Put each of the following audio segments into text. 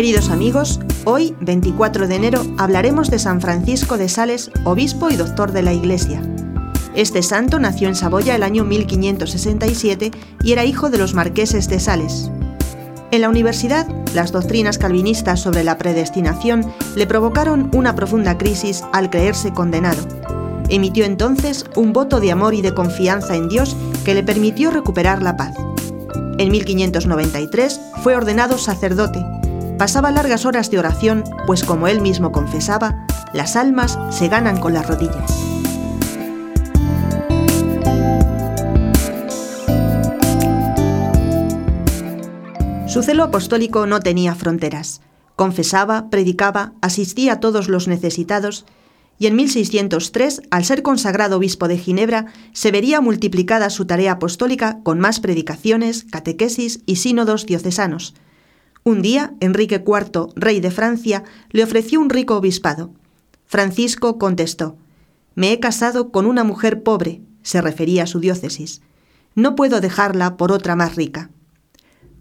Queridos amigos, hoy, 24 de enero, hablaremos de San Francisco de Sales, obispo y doctor de la Iglesia. Este santo nació en Saboya el año 1567 y era hijo de los marqueses de Sales. En la universidad, las doctrinas calvinistas sobre la predestinación le provocaron una profunda crisis al creerse condenado. Emitió entonces un voto de amor y de confianza en Dios que le permitió recuperar la paz. En 1593 fue ordenado sacerdote Pasaba largas horas de oración, pues como él mismo confesaba, las almas se ganan con las rodillas. Su celo apostólico no tenía fronteras. Confesaba, predicaba, asistía a todos los necesitados y en 1603, al ser consagrado obispo de Ginebra, se vería multiplicada su tarea apostólica con más predicaciones, catequesis y sínodos diocesanos, un día, Enrique IV, rey de Francia, le ofreció un rico obispado. Francisco contestó, Me he casado con una mujer pobre, se refería a su diócesis. No puedo dejarla por otra más rica.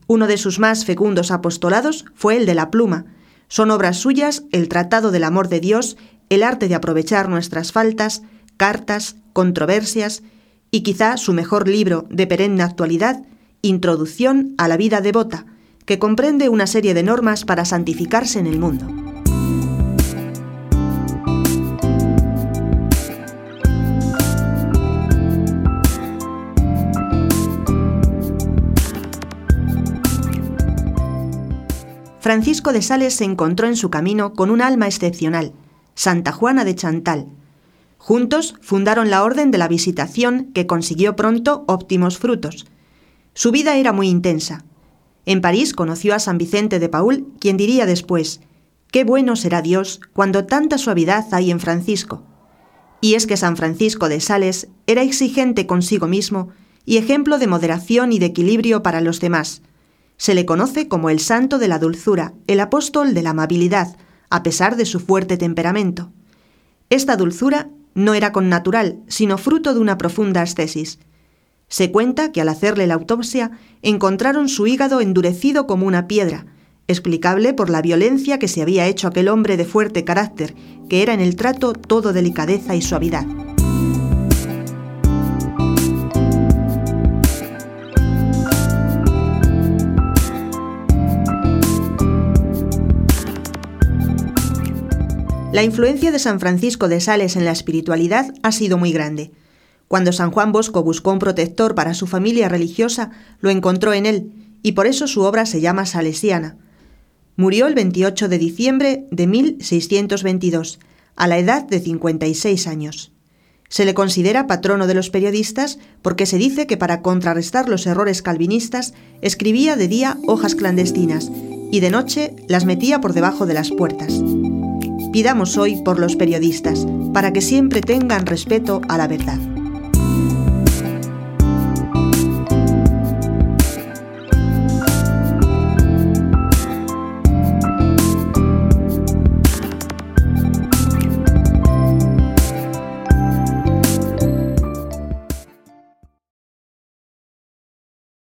Uno de sus más fecundos apostolados fue el de la pluma. Son obras suyas el Tratado del Amor de Dios, el arte de aprovechar nuestras faltas, cartas, controversias y quizá su mejor libro de perenne actualidad, Introducción a la vida devota, que comprende una serie de normas para santificarse en el mundo. Francisco de Sales se encontró en su camino con un alma excepcional, Santa Juana de Chantal. Juntos fundaron la Orden de la Visitación que consiguió pronto óptimos frutos. Su vida era muy intensa. En París conoció a San Vicente de Paul, quien diría después, Qué bueno será Dios cuando tanta suavidad hay en Francisco. Y es que San Francisco de Sales era exigente consigo mismo y ejemplo de moderación y de equilibrio para los demás. Se le conoce como el santo de la dulzura, el apóstol de la amabilidad, a pesar de su fuerte temperamento. Esta dulzura no era con natural, sino fruto de una profunda ascesis. Se cuenta que al hacerle la autopsia encontraron su hígado endurecido como una piedra, explicable por la violencia que se había hecho aquel hombre de fuerte carácter, que era en el trato todo delicadeza y suavidad. La influencia de San Francisco de Sales en la espiritualidad ha sido muy grande. Cuando San Juan Bosco buscó un protector para su familia religiosa, lo encontró en él, y por eso su obra se llama Salesiana. Murió el 28 de diciembre de 1622, a la edad de 56 años. Se le considera patrono de los periodistas porque se dice que para contrarrestar los errores calvinistas escribía de día hojas clandestinas y de noche las metía por debajo de las puertas. Pidamos hoy por los periodistas, para que siempre tengan respeto a la verdad.